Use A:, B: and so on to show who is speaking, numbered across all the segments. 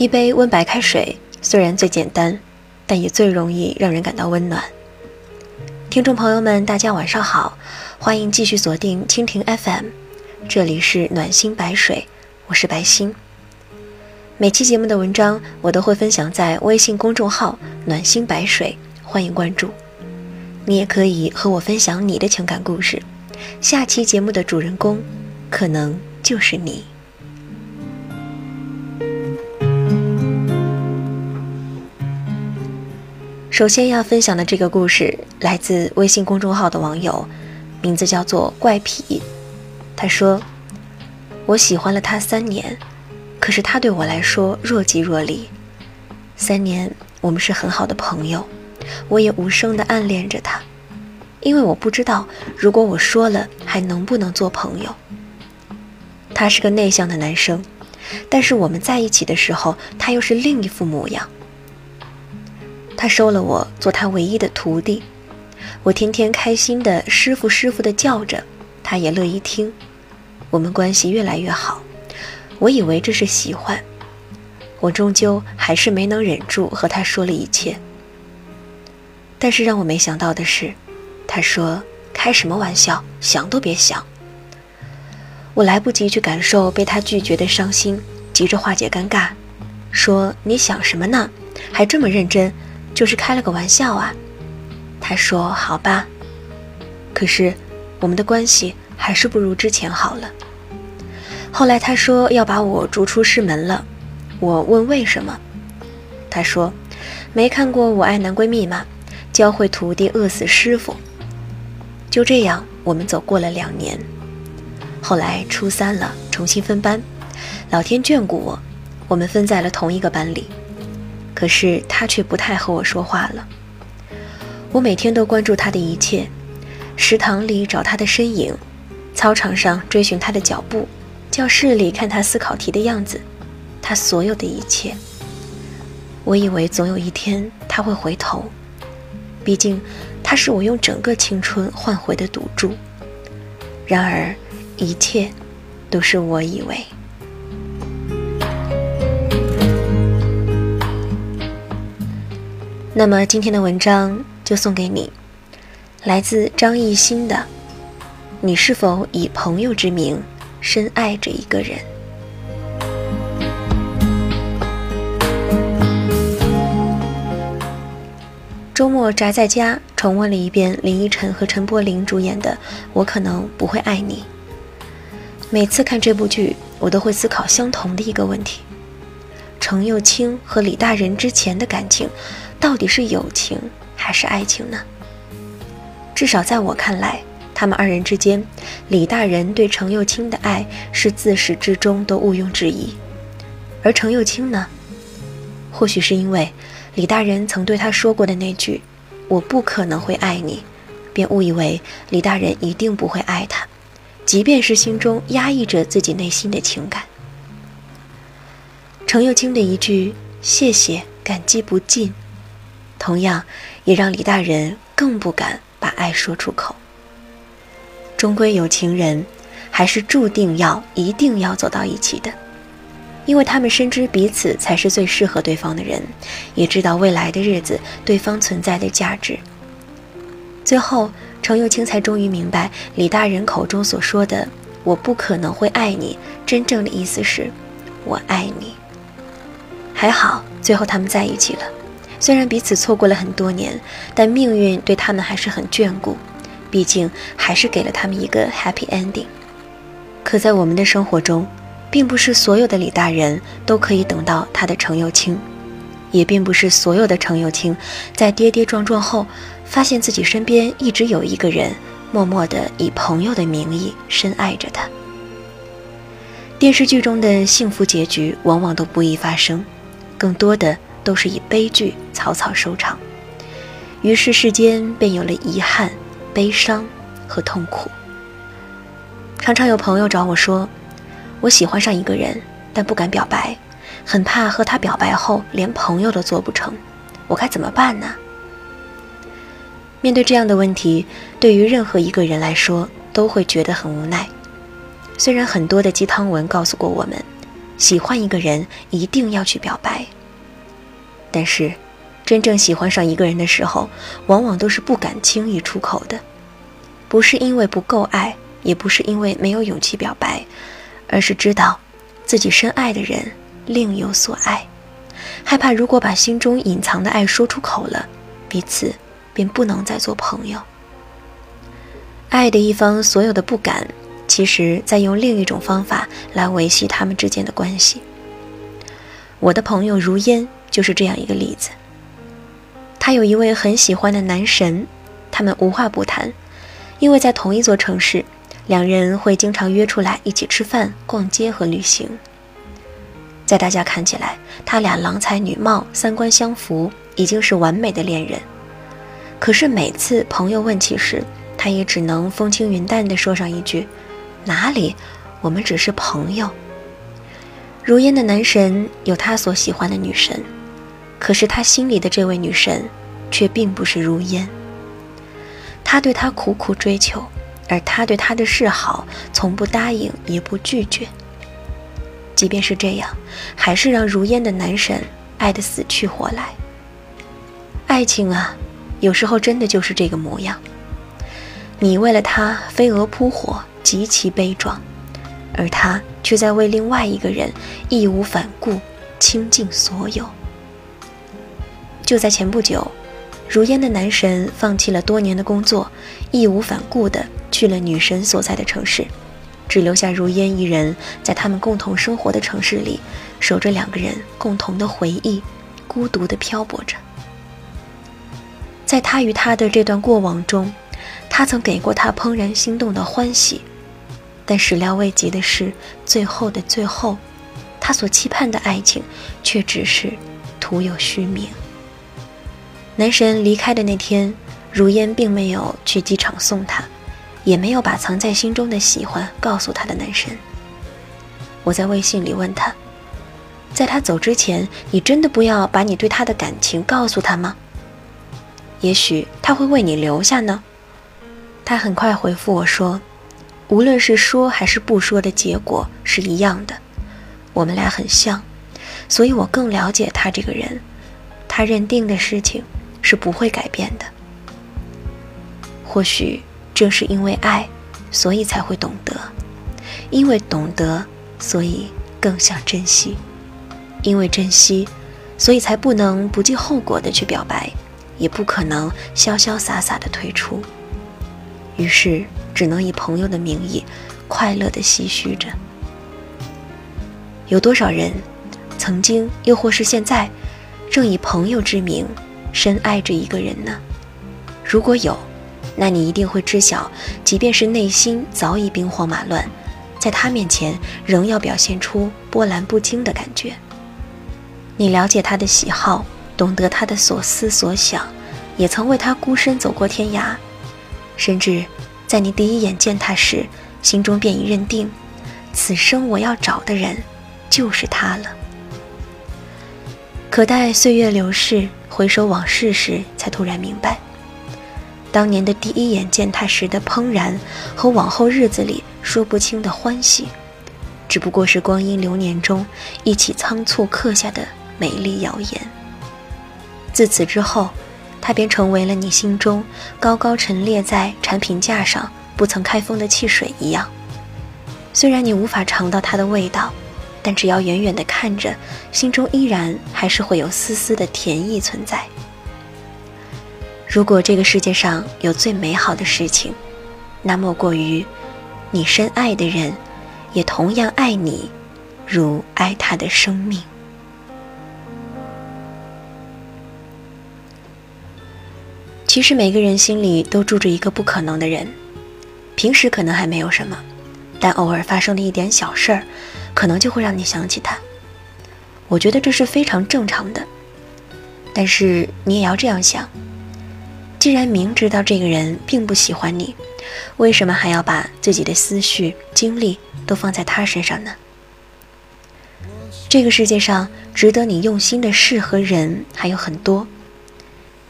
A: 一杯温白开水虽然最简单，但也最容易让人感到温暖。听众朋友们，大家晚上好，欢迎继续锁定蜻蜓 FM，这里是暖心白水，我是白心。每期节目的文章我都会分享在微信公众号“暖心白水”，欢迎关注。你也可以和我分享你的情感故事，下期节目的主人公可能就是你。首先要分享的这个故事来自微信公众号的网友，名字叫做怪癖。他说：“我喜欢了他三年，可是他对我来说若即若离。三年，我们是很好的朋友，我也无声的暗恋着他，因为我不知道如果我说了还能不能做朋友。他是个内向的男生，但是我们在一起的时候，他又是另一副模样。”他收了我做他唯一的徒弟，我天天开心的师傅师傅的叫着，他也乐意听，我们关系越来越好。我以为这是喜欢，我终究还是没能忍住和他说了一切。但是让我没想到的是，他说开什么玩笑，想都别想。我来不及去感受被他拒绝的伤心，急着化解尴尬，说你想什么呢？还这么认真。就是开了个玩笑啊，他说好吧，可是我们的关系还是不如之前好了。后来他说要把我逐出师门了，我问为什么，他说没看过《我爱男闺蜜》吗？教会徒弟饿死师傅。就这样，我们走过了两年，后来初三了，重新分班，老天眷顾我，我们分在了同一个班里。可是他却不太和我说话了。我每天都关注他的一切，食堂里找他的身影，操场上追寻他的脚步，教室里看他思考题的样子，他所有的一切。我以为总有一天他会回头，毕竟他是我用整个青春换回的赌注。然而，一切都是我以为。那么今天的文章就送给你，来自张艺兴的。你是否以朋友之名深爱着一个人？周末宅在家，重温了一遍林依晨和陈柏霖主演的《我可能不会爱你》。每次看这部剧，我都会思考相同的一个问题：程又青和李大人之前的感情。到底是友情还是爱情呢？至少在我看来，他们二人之间，李大人对程又青的爱是自始至终都毋庸置疑。而程又青呢？或许是因为李大人曾对他说过的那句“我不可能会爱你”，便误以为李大人一定不会爱他，即便是心中压抑着自己内心的情感。程又青的一句“谢谢，感激不尽”。同样，也让李大人更不敢把爱说出口。终归有情人，还是注定要一定要走到一起的，因为他们深知彼此才是最适合对方的人，也知道未来的日子对方存在的价值。最后，程又青才终于明白李大人口中所说的“我不可能会爱你”，真正的意思是“我爱你”。还好，最后他们在一起了。虽然彼此错过了很多年，但命运对他们还是很眷顾，毕竟还是给了他们一个 happy ending。可在我们的生活中，并不是所有的李大人都可以等到他的程又青，也并不是所有的程又青在跌跌撞撞后，发现自己身边一直有一个人默默地以朋友的名义深爱着他。电视剧中的幸福结局往往都不易发生，更多的。都是以悲剧草草收场，于是世间便有了遗憾、悲伤和痛苦。常常有朋友找我说：“我喜欢上一个人，但不敢表白，很怕和他表白后连朋友都做不成，我该怎么办呢？”面对这样的问题，对于任何一个人来说都会觉得很无奈。虽然很多的鸡汤文告诉过我们，喜欢一个人一定要去表白。但是，真正喜欢上一个人的时候，往往都是不敢轻易出口的，不是因为不够爱，也不是因为没有勇气表白，而是知道自己深爱的人另有所爱，害怕如果把心中隐藏的爱说出口了，彼此便不能再做朋友。爱的一方所有的不敢，其实在用另一种方法来维系他们之间的关系。我的朋友如烟就是这样一个例子。他有一位很喜欢的男神，他们无话不谈，因为在同一座城市，两人会经常约出来一起吃饭、逛街和旅行。在大家看起来，他俩郎才女貌，三观相符，已经是完美的恋人。可是每次朋友问起时，他也只能风轻云淡地说上一句：“哪里，我们只是朋友。”如烟的男神有他所喜欢的女神，可是他心里的这位女神却并不是如烟。他对她苦苦追求，而他对她的示好从不答应也不拒绝。即便是这样，还是让如烟的男神爱得死去活来。爱情啊，有时候真的就是这个模样。你为了他飞蛾扑火，极其悲壮，而他却在为另外一个人义无反顾，倾尽所有。就在前不久，如烟的男神放弃了多年的工作，义无反顾地去了女神所在的城市，只留下如烟一人在他们共同生活的城市里，守着两个人共同的回忆，孤独地漂泊着。在他与她的这段过往中。他曾给过她怦然心动的欢喜，但始料未及的是，最后的最后，他所期盼的爱情，却只是徒有虚名。男神离开的那天，如烟并没有去机场送他，也没有把藏在心中的喜欢告诉他的男神。我在微信里问他，在他走之前，你真的不要把你对他的感情告诉他吗？也许他会为你留下呢。他很快回复我说：“无论是说还是不说的结果是一样的，我们俩很像，所以我更了解他这个人。他认定的事情是不会改变的。或许正是因为爱，所以才会懂得；因为懂得，所以更想珍惜；因为珍惜，所以才不能不计后果的去表白，也不可能潇潇洒洒的退出。”于是，只能以朋友的名义，快乐的唏嘘着。有多少人，曾经又或是现在，正以朋友之名，深爱着一个人呢？如果有，那你一定会知晓，即便是内心早已兵荒马乱，在他面前仍要表现出波澜不惊的感觉。你了解他的喜好，懂得他的所思所想，也曾为他孤身走过天涯。甚至，在你第一眼见他时，心中便已认定，此生我要找的人，就是他了。可待岁月流逝，回首往事时，才突然明白，当年的第一眼见他时的怦然，和往后日子里说不清的欢喜，只不过是光阴流年中一起仓促刻下的美丽谣言。自此之后。它便成为了你心中高高陈列在产品架上不曾开封的汽水一样。虽然你无法尝到它的味道，但只要远远地看着，心中依然还是会有丝丝的甜意存在。如果这个世界上有最美好的事情，那莫过于你深爱的人，也同样爱你，如爱他的生命。其实每个人心里都住着一个不可能的人，平时可能还没有什么，但偶尔发生的一点小事儿，可能就会让你想起他。我觉得这是非常正常的，但是你也要这样想：既然明知道这个人并不喜欢你，为什么还要把自己的思绪、精力都放在他身上呢？这个世界上值得你用心的事和人还有很多，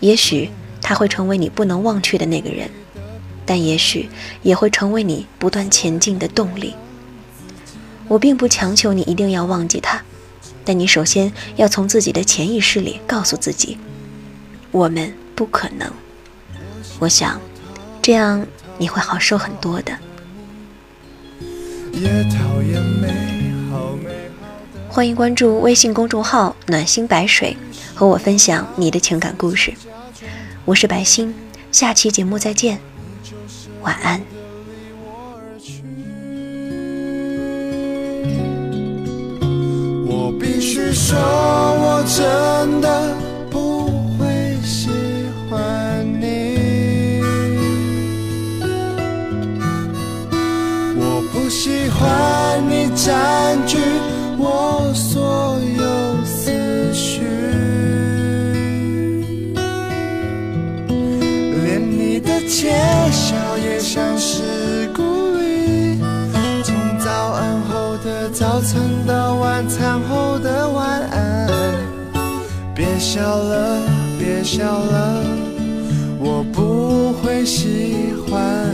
A: 也许。他会成为你不能忘却的那个人，但也许也会成为你不断前进的动力。我并不强求你一定要忘记他，但你首先要从自己的潜意识里告诉自己，我们不可能。我想，这样你会好受很多的。欢迎关注微信公众号“暖心白水”，和我分享你的情感故事。我是白星，下期节目再见，晚安。
B: 我必须说，我真的晚餐后的晚安，别笑了，别笑了，我不会喜欢。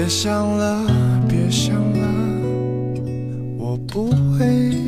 B: 别想了别想了我不会